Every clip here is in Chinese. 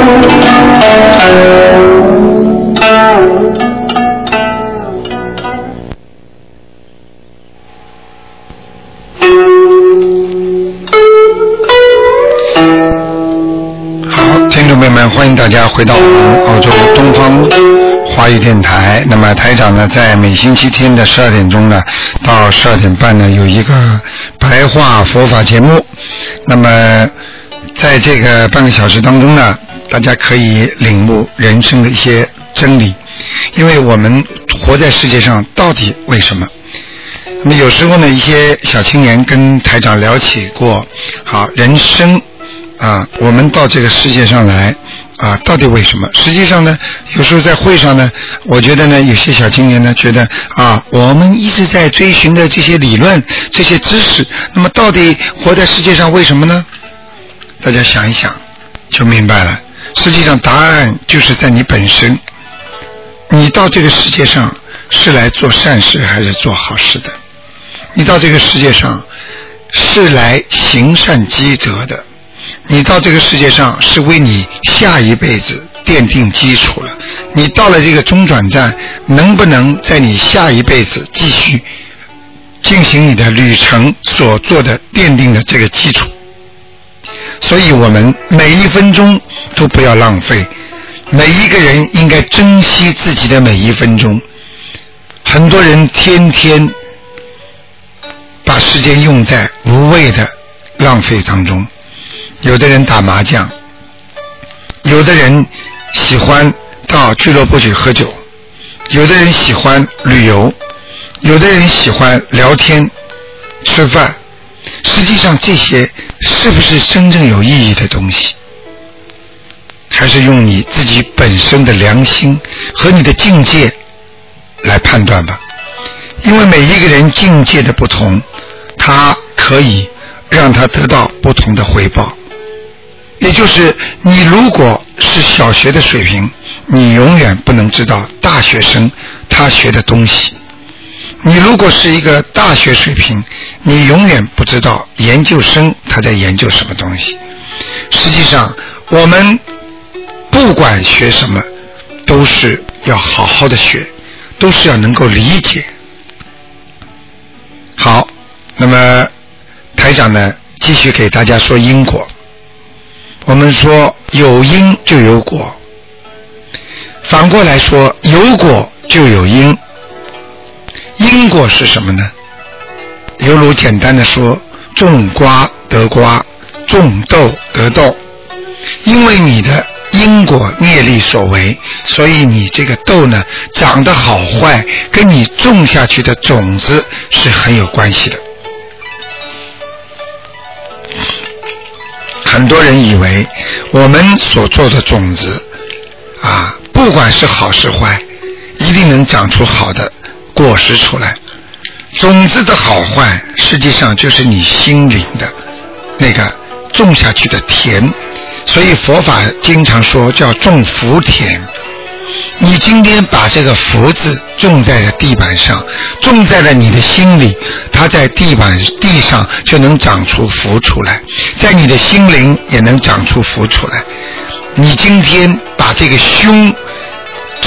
好，听众朋友们欢迎大家回到我们澳洲东方华语电台。那么台长呢，在每星期天的十二点钟呢，到十二点半呢，有一个白话佛法节目。那么在这个半个小时当中呢，大家可以领悟人生的一些真理，因为我们活在世界上，到底为什么？那么有时候呢，一些小青年跟台长聊起过，好人生啊，我们到这个世界上来啊，到底为什么？实际上呢，有时候在会上呢，我觉得呢，有些小青年呢，觉得啊，我们一直在追寻的这些理论、这些知识，那么到底活在世界上为什么呢？大家想一想，就明白了。实际上，答案就是在你本身。你到这个世界上是来做善事还是做好事的？你到这个世界上是来行善积德的。你到这个世界上是为你下一辈子奠定基础了。你到了这个中转站，能不能在你下一辈子继续进行你的旅程所做的奠定的这个基础？所以我们每一分钟都不要浪费，每一个人应该珍惜自己的每一分钟。很多人天天把时间用在无谓的浪费当中，有的人打麻将，有的人喜欢到俱乐部去喝酒，有的人喜欢旅游，有的人喜欢聊天、吃饭。实际上，这些是不是真正有意义的东西？还是用你自己本身的良心和你的境界来判断吧。因为每一个人境界的不同，他可以让他得到不同的回报。也就是，你如果是小学的水平，你永远不能知道大学生他学的东西。你如果是一个大学水平，你永远不知道研究生他在研究什么东西。实际上，我们不管学什么，都是要好好的学，都是要能够理解。好，那么台长呢，继续给大家说因果。我们说有因就有果，反过来说有果就有因。因果是什么呢？犹如简单的说，种瓜得瓜，种豆得豆。因为你的因果业力所为，所以你这个豆呢，长得好坏，跟你种下去的种子是很有关系的。很多人以为我们所做的种子啊，不管是好是坏，一定能长出好的果实出来。种子的好坏，实际上就是你心灵的那个种下去的田。所以佛法经常说叫种福田。你今天把这个福字种在了地板上，种在了你的心里，它在地板地上就能长出福出来，在你的心灵也能长出福出来。你今天把这个凶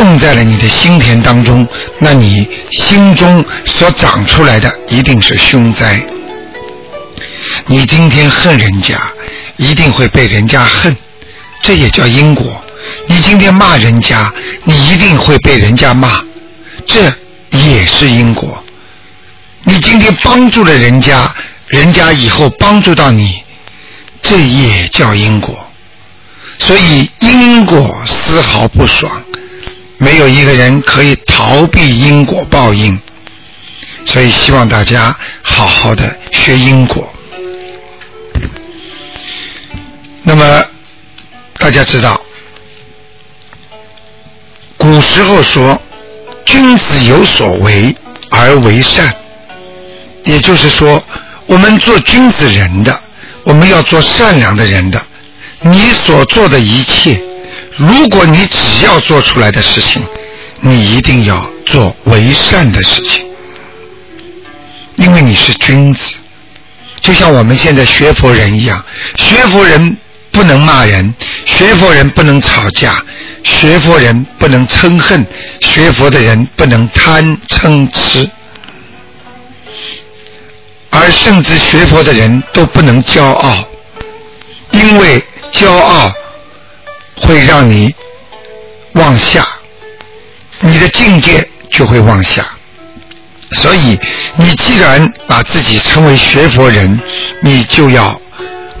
种在了你的心田当中，那你心中所长出来的一定是凶灾。你今天恨人家，一定会被人家恨，这也叫因果。你今天骂人家，你一定会被人家骂，这也是因果。你今天帮助了人家，人家以后帮助到你，这也叫因果。所以因果丝毫不爽，没有一个人可以逃避因果报应。所以希望大家好好的学因果。那么大家知道，古时候说，君子有所为而为善，也就是说，我们做君子人的，我们要做善良的人的。你所做的一切，如果你只要做出来的事情，你一定要做为善的事情，因为你是君子。就像我们现在学佛人一样，学佛人不能骂人，学佛人不能吵架，学佛人不能嗔恨，学佛的人不能贪嗔痴，而甚至学佛的人都不能骄傲，因为骄傲会让你往下，你的境界就会往下。所以，你既然把自己称为学佛人，你就要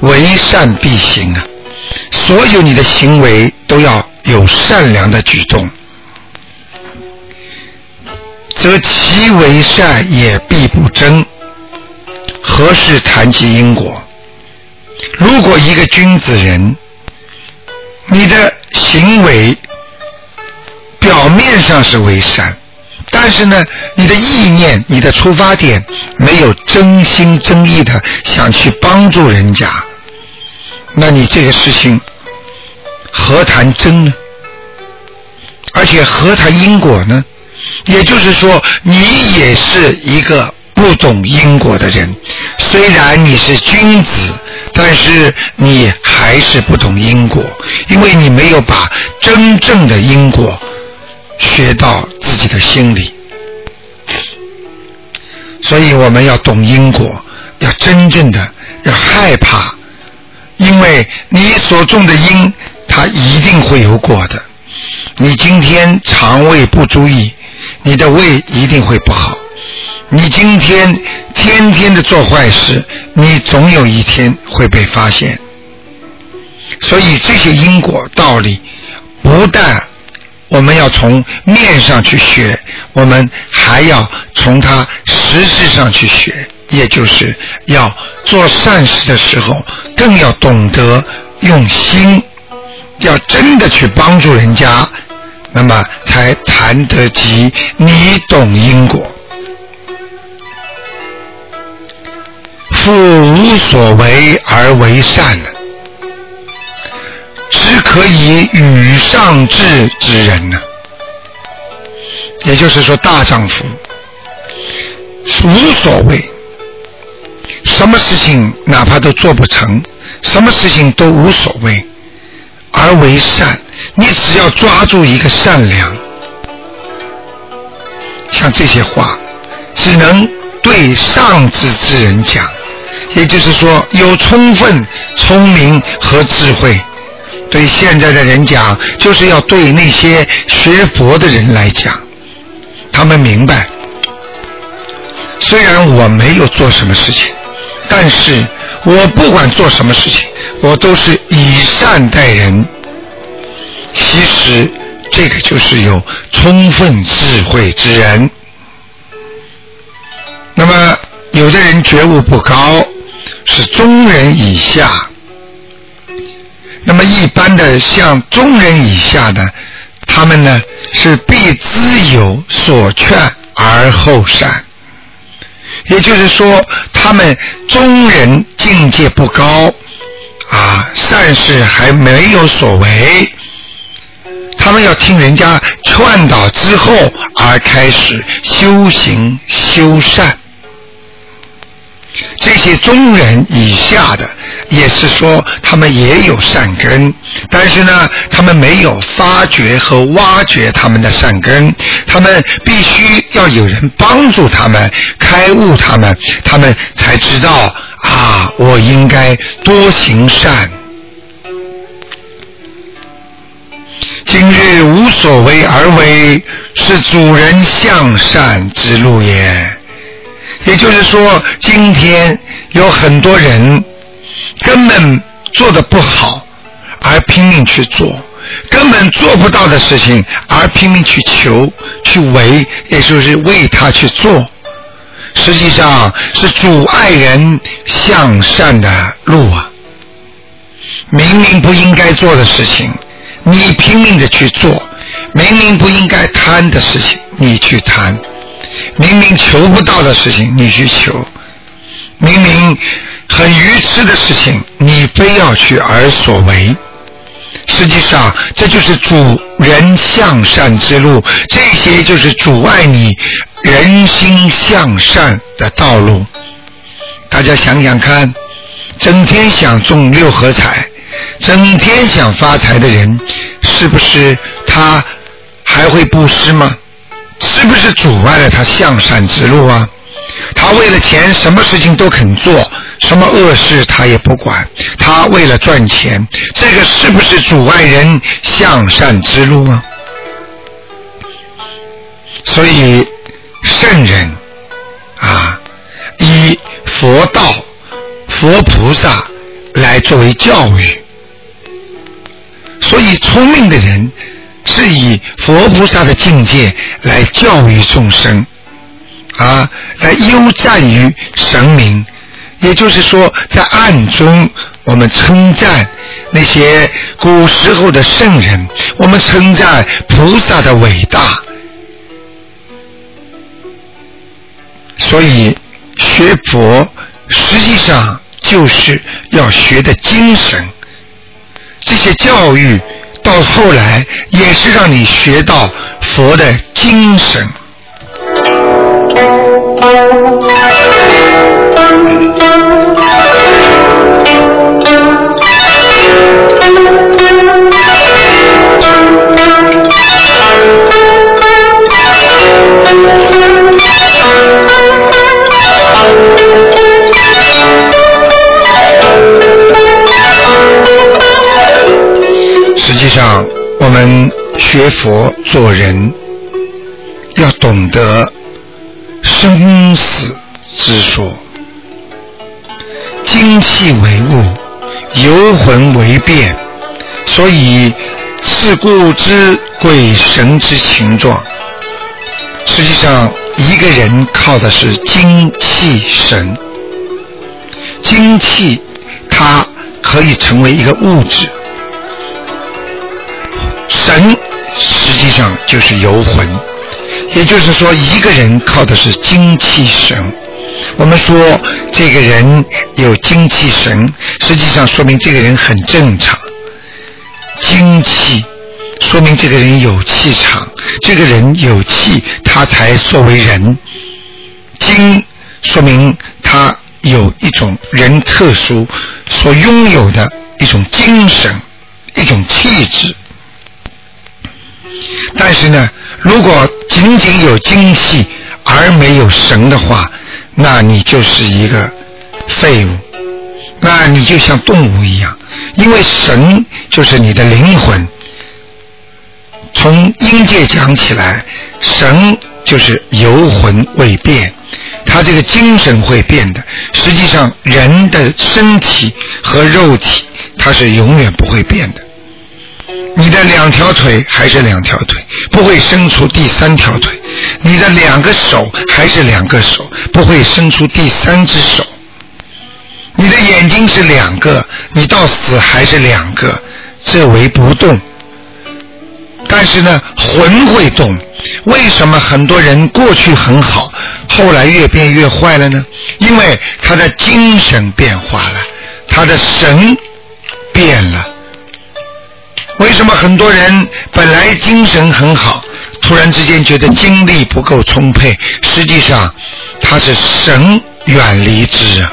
为善必行啊！所有你的行为都要有善良的举动，则其为善也必不争。何事谈及因果？如果一个君子人，你的行为表面上是为善。但是呢，你的意念、你的出发点没有真心真意的想去帮助人家，那你这个事情何谈真呢？而且何谈因果呢？也就是说，你也是一个不懂因果的人。虽然你是君子，但是你还是不懂因果，因为你没有把真正的因果。学到自己的心里，所以我们要懂因果，要真正的要害怕，因为你所种的因，它一定会有果的。你今天肠胃不注意，你的胃一定会不好。你今天天天的做坏事，你总有一天会被发现。所以这些因果道理，不但。我们要从面上去学，我们还要从它实质上去学，也就是要做善事的时候，更要懂得用心，要真的去帮助人家，那么才谈得及你懂因果。复无所为而为善呢？只可以与上智之人呢，也就是说，大丈夫无所谓，什么事情哪怕都做不成，什么事情都无所谓，而为善。你只要抓住一个善良，像这些话，只能对上智之人讲，也就是说，有充分聪明和智慧。对现在的人讲，就是要对那些学佛的人来讲，他们明白，虽然我没有做什么事情，但是我不管做什么事情，我都是以善待人。其实这个就是有充分智慧之人。那么有的人觉悟不高，是中人以下。那么一般的像中人以下的，他们呢是必自有所劝而后善，也就是说，他们中人境界不高，啊，善事还没有所为，他们要听人家劝导之后而开始修行修善。这些中人以下的。也是说，他们也有善根，但是呢，他们没有发掘和挖掘他们的善根，他们必须要有人帮助他们开悟，他们他们才知道啊，我应该多行善。今日无所为而为，是主人向善之路也。也就是说，今天有很多人。根本做的不好，而拼命去做；根本做不到的事情，而拼命去求、去为，也就是为他去做。实际上是阻碍人向善的路啊！明明不应该做的事情，你拼命的去做，明明不应该贪的事情，你去贪；明明求不到的事情，你去求；明明很愚痴的事情，你非要去而所为。实际上，这就是阻人向善之路，这些就是阻碍你人心向善的道路。大家想想看，整天想中六合彩，整天想发财的人，是不是他还会布施吗？是不是阻碍了他向善之路啊？他为了钱，什么事情都肯做。什么恶事他也不管，他为了赚钱，这个是不是阻碍人向善之路啊？所以圣人啊，以佛道、佛菩萨来作为教育，所以聪明的人是以佛菩萨的境界来教育众生啊，来优赞于神明。也就是说，在暗中，我们称赞那些古时候的圣人，我们称赞菩萨的伟大。所以，学佛实际上就是要学的精神。这些教育到后来也是让你学到佛的精神。上，我们学佛做人，要懂得生死之说。精气为物，游魂为变，所以是故知鬼神之情状。实际上，一个人靠的是精气神，精气它可以成为一个物质，神实际上就是游魂。也就是说，一个人靠的是精气神。我们说这个人有精气神，实际上说明这个人很正常。精气说明这个人有气场，这个人有气，他才作为人。精说明他有一种人特殊所拥有的一种精神，一种气质。但是呢，如果仅仅有精气而没有神的话，那你就是一个废物，那你就像动物一样，因为神就是你的灵魂。从阴界讲起来，神就是游魂未变，他这个精神会变的。实际上，人的身体和肉体，它是永远不会变的。你的两条腿还是两条腿，不会伸出第三条腿；你的两个手还是两个手，不会伸出第三只手。你的眼睛是两个，你到死还是两个，这为不动。但是呢，魂会动。为什么很多人过去很好，后来越变越坏了呢？因为他的精神变化了，他的神变了。为什么很多人本来精神很好，突然之间觉得精力不够充沛？实际上，他是神远离之啊！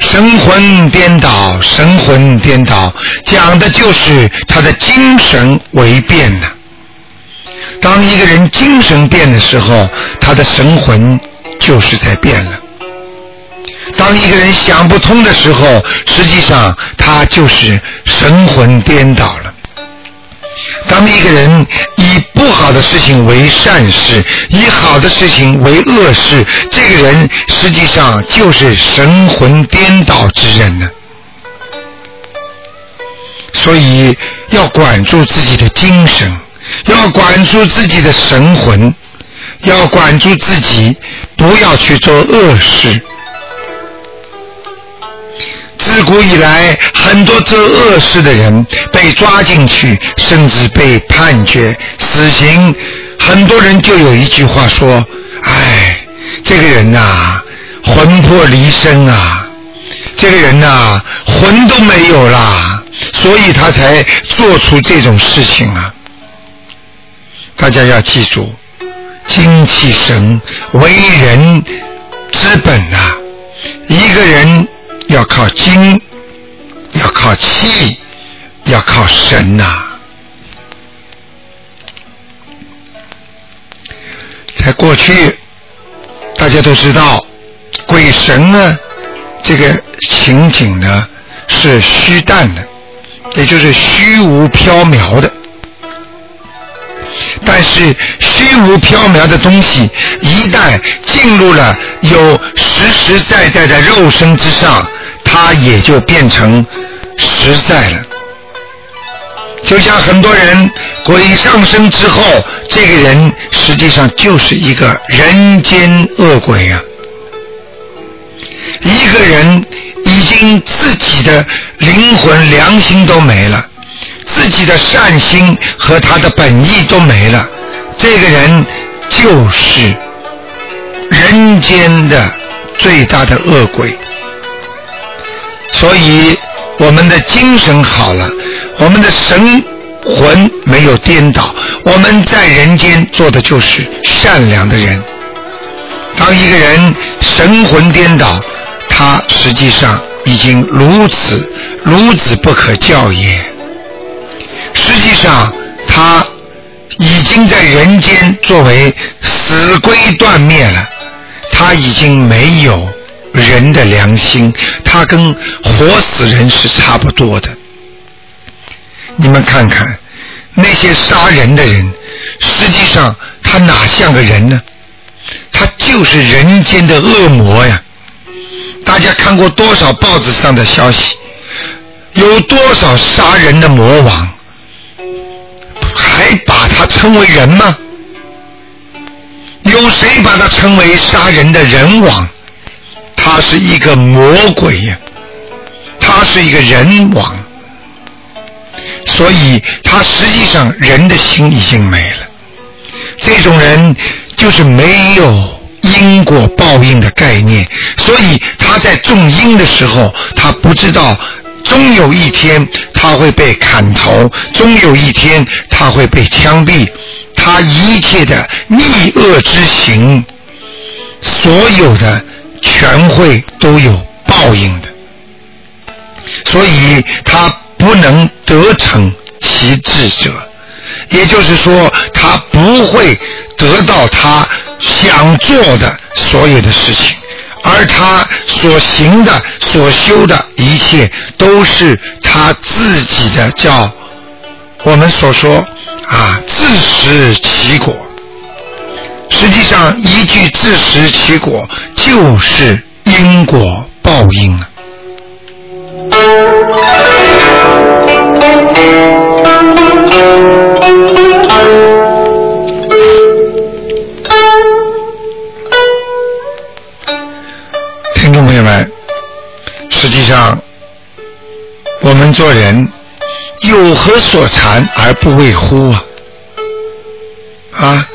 神魂颠倒，神魂颠倒，讲的就是他的精神为变呢。当一个人精神变的时候，他的神魂就是在变了。当一个人想不通的时候，实际上他就是神魂颠倒了。当一个人以不好的事情为善事，以好的事情为恶事，这个人实际上就是神魂颠倒之人呢。所以要管住自己的精神，要管住自己的神魂，要管住自己，不要去做恶事。自古以来，很多做恶事的人被抓进去，甚至被判决死刑。很多人就有一句话说：“哎，这个人呐，魂魄离身啊，这个人呐，魂都没有啦，所以他才做出这种事情啊。”大家要记住，精气神为人之本呐，一个人要靠精，要靠气，要靠神呐。在过去，大家都知道，鬼神呢，这个情景呢是虚淡的，也就是虚无缥缈的。但是虚无缥缈的东西，一旦进入了有实实在在的肉身之上，它也就变成实在了。就像很多人鬼上身之后，这个人实际上就是一个人间恶鬼啊！一个人已经自己的灵魂、良心都没了，自己的善心和他的本意都没了，这个人就是人间的最大的恶鬼。所以。我们的精神好了，我们的神魂没有颠倒，我们在人间做的就是善良的人。当一个人神魂颠倒，他实际上已经如此孺子不可教也。实际上，他已经在人间作为死龟断灭了，他已经没有。人的良心，他跟活死人是差不多的。你们看看那些杀人的人，实际上他哪像个人呢？他就是人间的恶魔呀！大家看过多少报纸上的消息？有多少杀人的魔王？还把他称为人吗？有谁把他称为杀人的人王？他是一个魔鬼呀，他是一个人王，所以他实际上人的心已经没了。这种人就是没有因果报应的概念，所以他在种因的时候，他不知道终有一天他会被砍头，终有一天他会被枪毙，他一切的逆恶之行，所有的。全会都有报应的，所以他不能得逞其志者，也就是说，他不会得到他想做的所有的事情，而他所行的、所修的一切，都是他自己的叫我们所说啊，自食其果。实际上，一句自食其果就是因果报应啊！听众朋友们，实际上，我们做人有何所缠而不为乎啊？啊！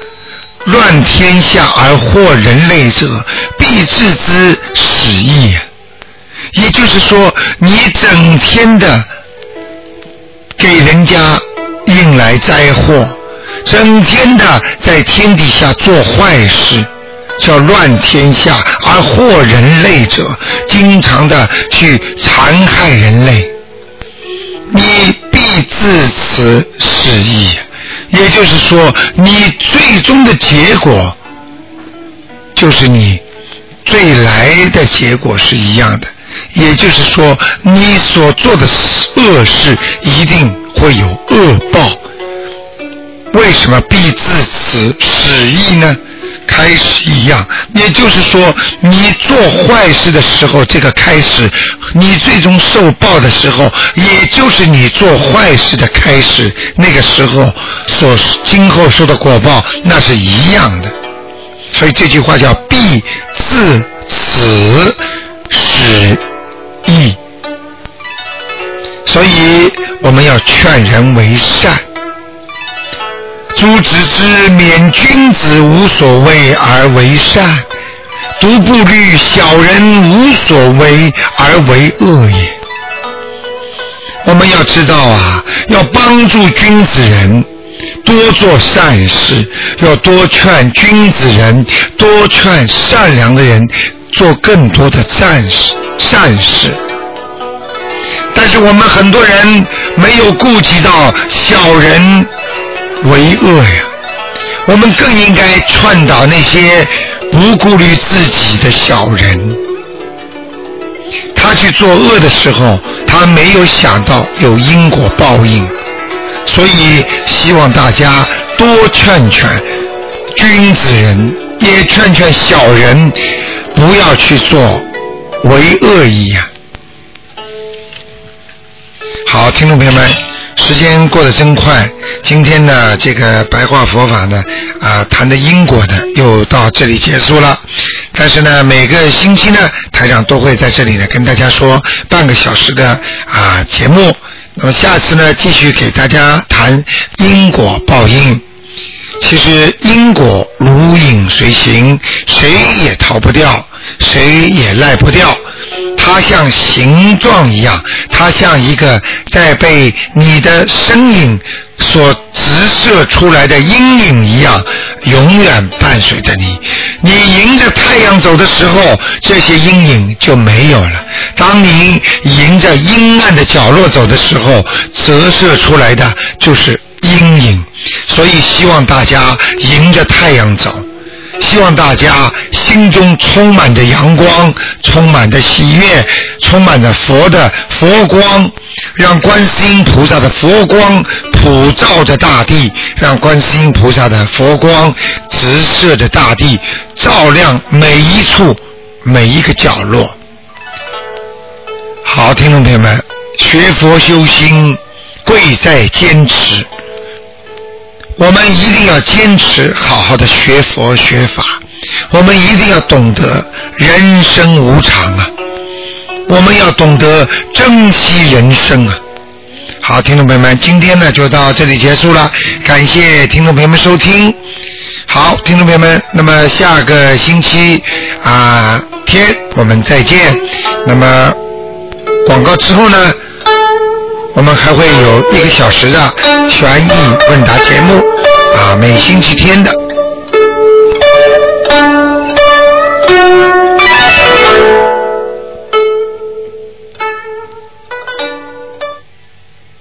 乱天下而祸人类者，必自之始矣。也就是说，你整天的给人家运来灾祸，整天的在天底下做坏事，叫乱天下而祸人类者，经常的去残害人类，你必自此始矣。也就是说，你最终的结果就是你最来的结果是一样的。也就是说，你所做的恶事一定会有恶报。为什么必自此始意呢？开始一样，也就是说，你做坏事的时候，这个开始，你最终受报的时候，也就是你做坏事的开始，那个时候所今后受的果报，那是一样的。所以这句话叫“必自此始意”，所以我们要劝人为善。朱子之勉君子无所谓而为善，独不虑小人无所为而为恶也。我们要知道啊，要帮助君子人，多做善事，要多劝君子人，多劝善良的人做更多的善事善事。但是我们很多人没有顾及到小人为恶呀，我们更应该劝导那些不顾虑自己的小人。他去做恶的时候，他没有想到有因果报应，所以希望大家多劝劝君子人，也劝劝小人，不要去做为恶意呀。好，听众朋友们，时间过得真快。今天呢，这个白话佛法呢，啊，谈的因果呢又到这里结束了。但是呢，每个星期呢，台长都会在这里呢跟大家说半个小时的啊节目。那么下次呢，继续给大家谈因果报应。其实因果如影随形，谁也逃不掉，谁也赖不掉。它像形状一样，它像一个在被你的身影所直射出来的阴影一样，永远伴随着你。你迎着太阳走的时候，这些阴影就没有了；当你迎着阴暗的角落走的时候，折射出来的就是阴影。所以，希望大家迎着太阳走。希望大家心中充满着阳光，充满着喜悦，充满着佛的佛光，让观世音菩萨的佛光普照着大地，让观世音菩萨的佛光直射着大地，照亮每一处每一个角落。好，听众朋友们，学佛修心贵在坚持。我们一定要坚持好好的学佛学法，我们一定要懂得人生无常啊，我们要懂得珍惜人生啊。好，听众朋友们，今天呢就到这里结束了，感谢听众朋友们收听。好，听众朋友们，那么下个星期啊天我们再见。那么广告之后呢？我们还会有一个小时的悬疑问答节目，啊，每星期天的。